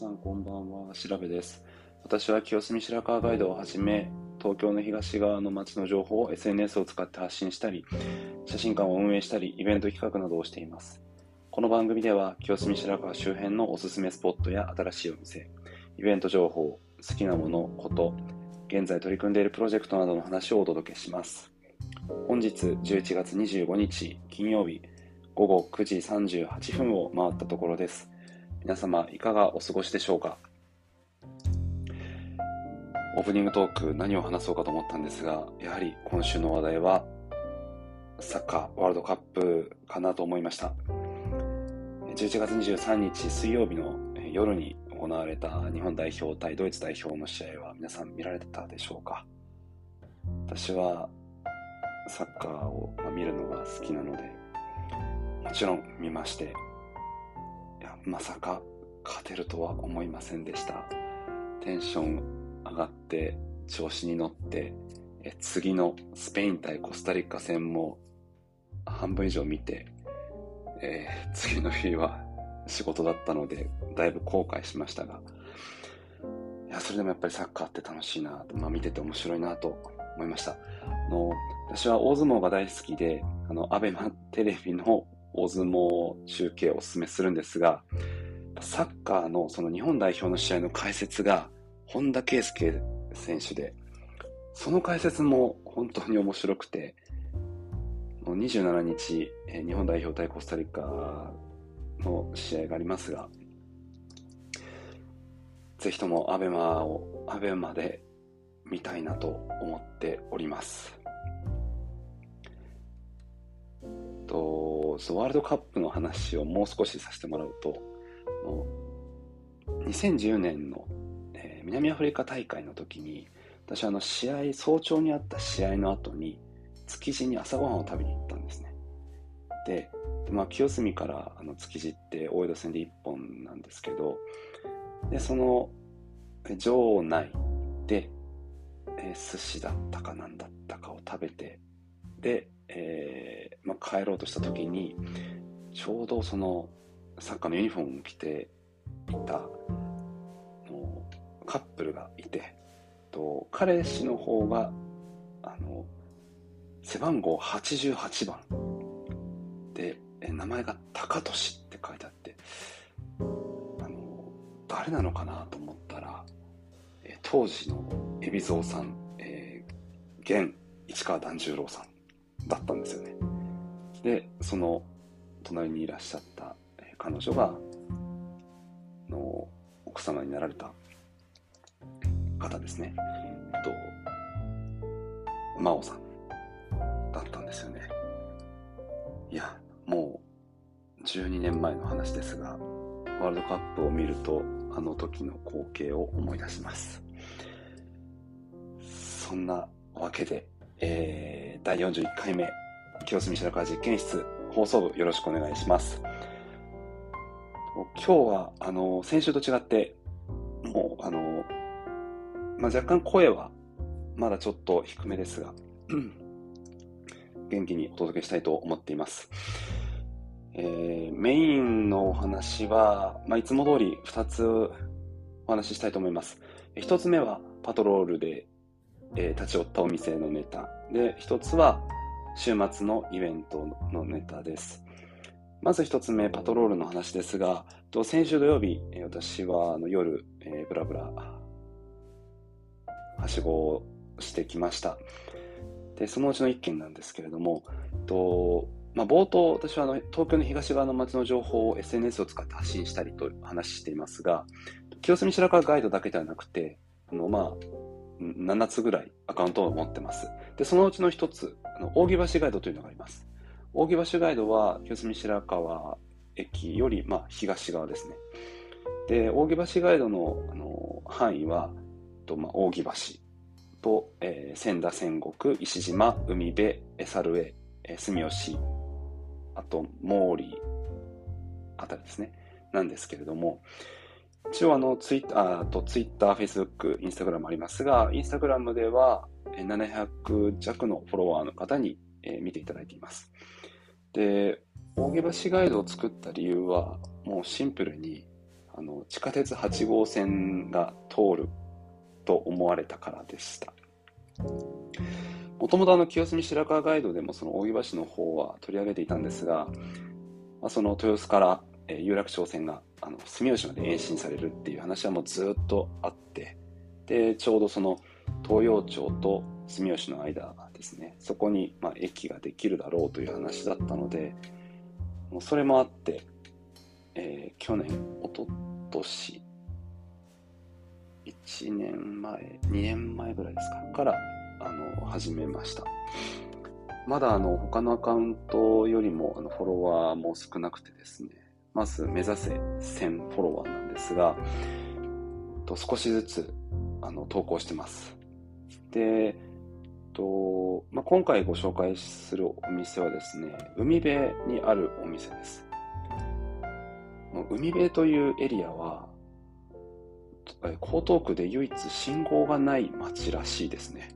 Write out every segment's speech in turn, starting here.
さんこんばんは、調べです。私は清澄白河ガイドをはじめ、東京の東側の街の情報を SNS を使って発信したり、写真館を運営したり、イベント企画などをしています。この番組では、清澄白河周辺のおすすめスポットや新しいお店、イベント情報、好きなもの、こと、現在取り組んでいるプロジェクトなどの話をお届けします。本日11月25日金曜日午後9時38分を回ったところです。皆様いかがお過ごしでしょうか？オープニングトーク何を話そうかと思ったんですが、やはり今週の話題はサッカーワールドカップかなと思いました。11月23日水曜日の夜に行われた日本代表対ドイツ代表の試合は皆さん見られたでしょうか？私はサッカーを見るのが好きなのでもちろん見ましてまさか勝てるとは思いませんでした。テンション上がって調子に乗ってえ次のスペイン対コスタリカ戦も半分以上見て、えー、次の日は仕事だったのでだいぶ後悔しましたがいやそれでもやっぱりサッカーって楽しいなと、まあ、見てて面白いなと思いましたあの私は大相撲が大好きであのアベマテレビの大相撲中継をお勧めするんですが、サッカーのその日本代表の試合の解説が本田圭佑選手で、その解説も本当に面白くて、27日、日本代表対コスタリカの試合がありますが、ぜひともアベマを、アベマで見たいなと思っております。と、ワールドカップの話をもう少しさせてもらうと、2010年の、えー、南アフリカ大会の時に、私はあの試合、早朝にあった試合の後に、築地に朝ごはんを食べに行ったんですね。で、まあ、清澄からあの築地って大江戸線で1本なんですけど、で、その場内で、えー、寿司だったかなんだったかを食べて、で、えー、まあ、帰ろうとした時にちょうどそのサッカーのユニフォームを着ていたのカップルがいてと彼氏の方があの背番号88番。で名前が高俊って書いてあってあの誰なのかなと思ったら当時の海老蔵さん、えー、現市川團十郎さん。だったんですよね。で、その隣にいらっしゃった彼女が、の奥様になられた方ですね。えっと、真央さんだったんですよね。いや、もう12年前の話ですが、ワールドカップを見ると、あの時の光景を思い出します。そんなわけで、えー、第41回目、清澄白河実験室放送部よろしくお願いします。今日は、あの、先週と違って、もう、あの、まあ、若干声はまだちょっと低めですが、元気にお届けしたいと思っています。えー、メインのお話は、まあ、いつも通り2つお話ししたいと思います。1つ目はパトロールでえー、立ち寄ったお店のネタ。で、一つは週末のイベントのネタです。まず一つ目、パトロールの話ですが、先週土曜日、私は夜、えー、ブラブラ、はしごをしてきました。で、そのうちの一件なんですけれども、とまあ、冒頭、私はあの東京の東側の街の情報を SNS を使って発信したりと話していますが、清澄白河ガイドだけではなくて、あのまあ、7つぐらいアカウントを持ってます。で、そのうちの1つ、あの扇橋ガイドというのがあります。扇橋ガイドは、清澄白河駅より、まあ、東側ですね。で、扇橋ガイドのあの範囲は、とまあ、扇橋と、えー、千田千石、石島、海辺、猿江、え住吉、あと毛利あたりですね。なんですけれども、一応あのツイッターとツイッター、フェイスブック、インスタグラムありますが、インスタグラムでは700弱のフォロワーの方に見ていただいています。で、大毛橋ガイドを作った理由は、もうシンプルに、あの地下鉄8号線が通ると思われたからでしたもともと清澄白河ガイドでもその扇橋の方は取り上げていたんですが、まあ、その豊洲から、え、有楽町線があの住吉まで延伸されるっていう話はもうずっとあってでちょうどその東洋町と住吉の間ですね。そこに、まあ、駅ができるだろうという話だったのでもうそれもあって、えー、去年おととし1年前2年前ぐらいですかからあの始めました。まだあの他のアカウントよりもあのフォロワーも少なくてですねまず目指せ1000フォロワーなんですがと少しずつあの投稿してますでと、まあ、今回ご紹介するお店はですね、海辺にあるお店です。海辺というエリアは、江東区で唯一信号がない街らしいですね。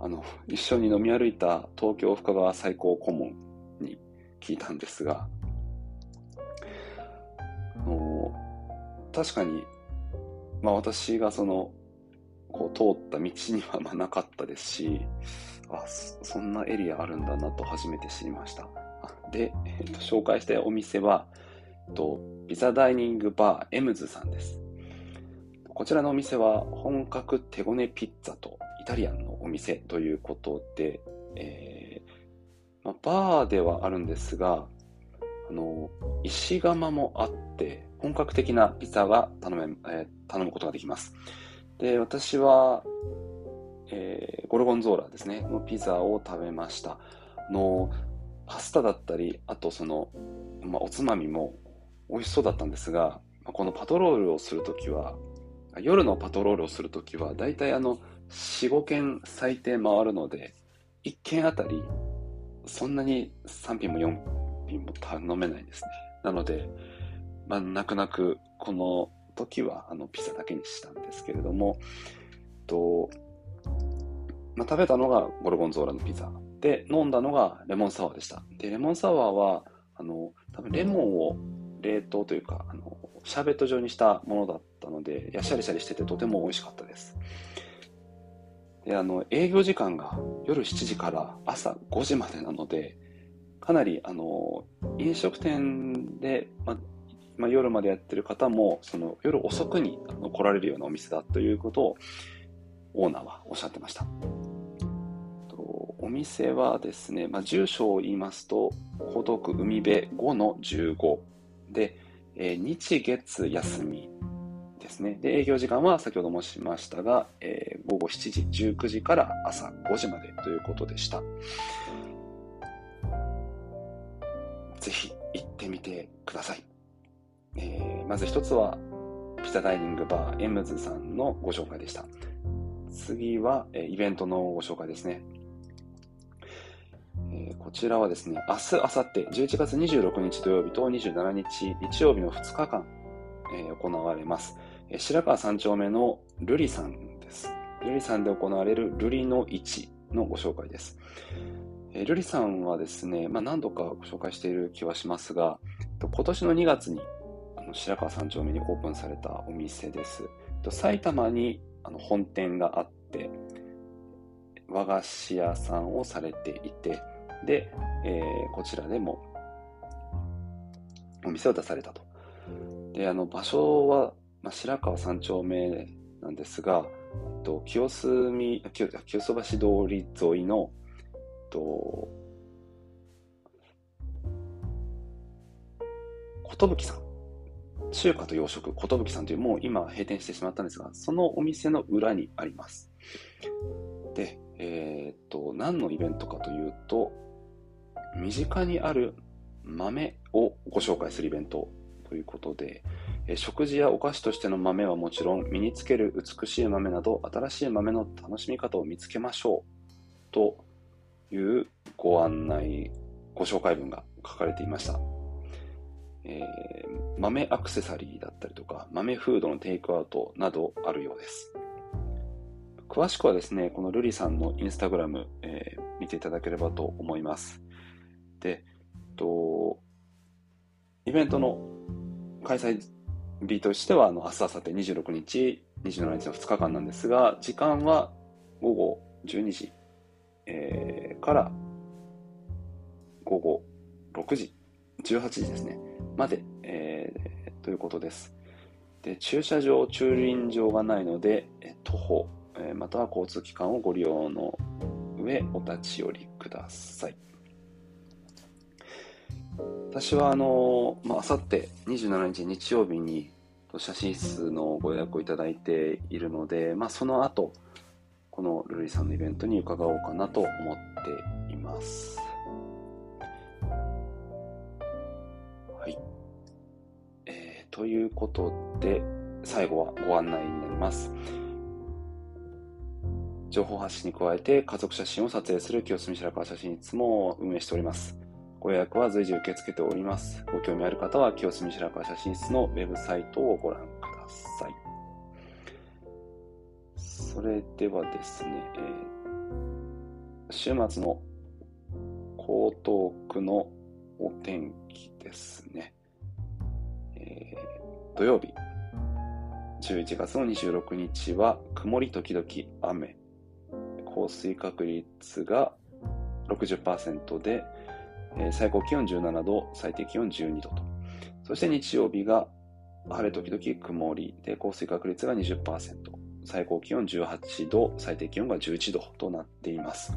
あの、一緒に飲み歩いた東京深川最高顧問に聞いたんですが、確かに、まあ私がそのこう通った道にはまなかったですし、あ、そんなエリアあるんだなと初めて知りました。で、えっと、紹介したいお店は、とピザダイニングバーエムズさんです。こちらのお店は本格手ごねピッツァとイタリアンのお店ということで、えー、まあ、バーではあるんですが、あの、石窯もあって、本格的なピザが頼め、えー、頼むことができます。で、私は、えー、ゴルゴンゾーラですね、のピザを食べました。の、パスタだったり、あとその、まあ、おつまみも美味しそうだったんですが、このパトロールをするときは、夜のパトロールをするときは、だいたいあの、4、5軒最低回るので、1軒あたり、そんなに3品も4品も頼めないんですね。なので、まあ、泣く泣く、この時はあのピザだけにしたんですけれども、とまあ、食べたのがゴルゴンゾーラのピザ。で飲んだのがレモンサワーでした。でレモンサワーはあの多分レモンを冷凍というかあのシャーベット状にしたものだったのでやしゃりしゃりしててとても美味しかったです。であの営業時間が夜7時から朝5時までなのでかなりあの飲食店で、ままあ、夜までやってる方もその夜遅くに来られるようなお店だということをオーナーはおっしゃってました。お店はですね、まあ、住所を言いますと江東区海辺5の15で、えー、日月休みですね。で営業時間は先ほど申しましたが、えー、午後7時19時から朝5時までということでした。ぜひ行ってみてください。えー、まず一つは、ピザダイニングバーエムズさんのご紹介でした。次は、え、イベントのご紹介ですね。えー、こちらはですね、明日、明後日、11月26日土曜日と27日日曜日の2日間、えー、行われます。え、白川三丁目のルリさんです。ルリさんで行われるルリの市のご紹介です。えー、ルリさんはですね、まあ、何度かご紹介している気はしますが、今年の2月に白川三丁目にオープンされたお店です。埼玉にあの本店があって、和菓子屋さんをされていて、で、えー、こちらでもお店を出されたと。で、あの場所は、まあ、白川三丁目なんですが、と清澄清清洲橋通り沿いのと寿さん中華と洋食、寿さんというもう今閉店してしまったんですが、そのお店の裏にあります。で、えー、っと、何のイベントかというと、身近にある豆をご紹介するイベントということで、え食事やお菓子としての豆はもちろん、身につける美しい豆など、新しい豆の楽しみ方を見つけましょうというご案内、ご紹介文が書かれていました。えー、豆アクセサリーだったりとか、豆フードのテイクアウトなどあるようです。詳しくはですね、このルリさんのインスタグラム、えー、見ていただければと思います。で、とイベントの開催日としては、あの、明日、明後日26日、27日の2日間なんですが、時間は午後12時、えー、から午後6時、18時ですね、まで、えー、ということです。で、駐車場、駐輪場がないので、徒歩、え、または交通機関をご利用の上、お立ち寄りください。私はあの、まあさって27日日曜日に写真室のご予約をいただいているので、まあ、その後このルリさんのイベントに伺おうかなと思っています。ということで、最後はご案内になります。情報発信に加えて家族写真を撮影する清澄白河写真室も運営しております。ご予約は随時受け付けております。ご興味ある方は清澄白河写真室のウェブサイトをご覧ください。それではですね、えー、週末の江東区のお天気ですね。土曜日、11月の26日は曇り時々雨。降水確率が60%で、え、最高気温17度、最低気温12度と。そして日曜日が晴れ時々曇りで降水確率が20%、最高気温18度、最低気温が11度となっています。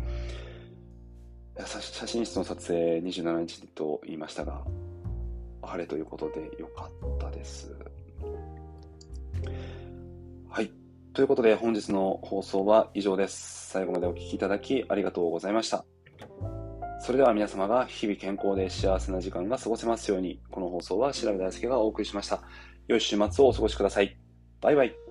写真室の撮影27日と言いましたが、晴れということで良かったです。はい。ということで本日の放送は以上です。最後までお聴きいただきありがとうございました。それでは皆様が日々健康で幸せな時間が過ごせますように、この放送は調べ大輔がお送りしました。良い週末をお過ごしください。バイバイ。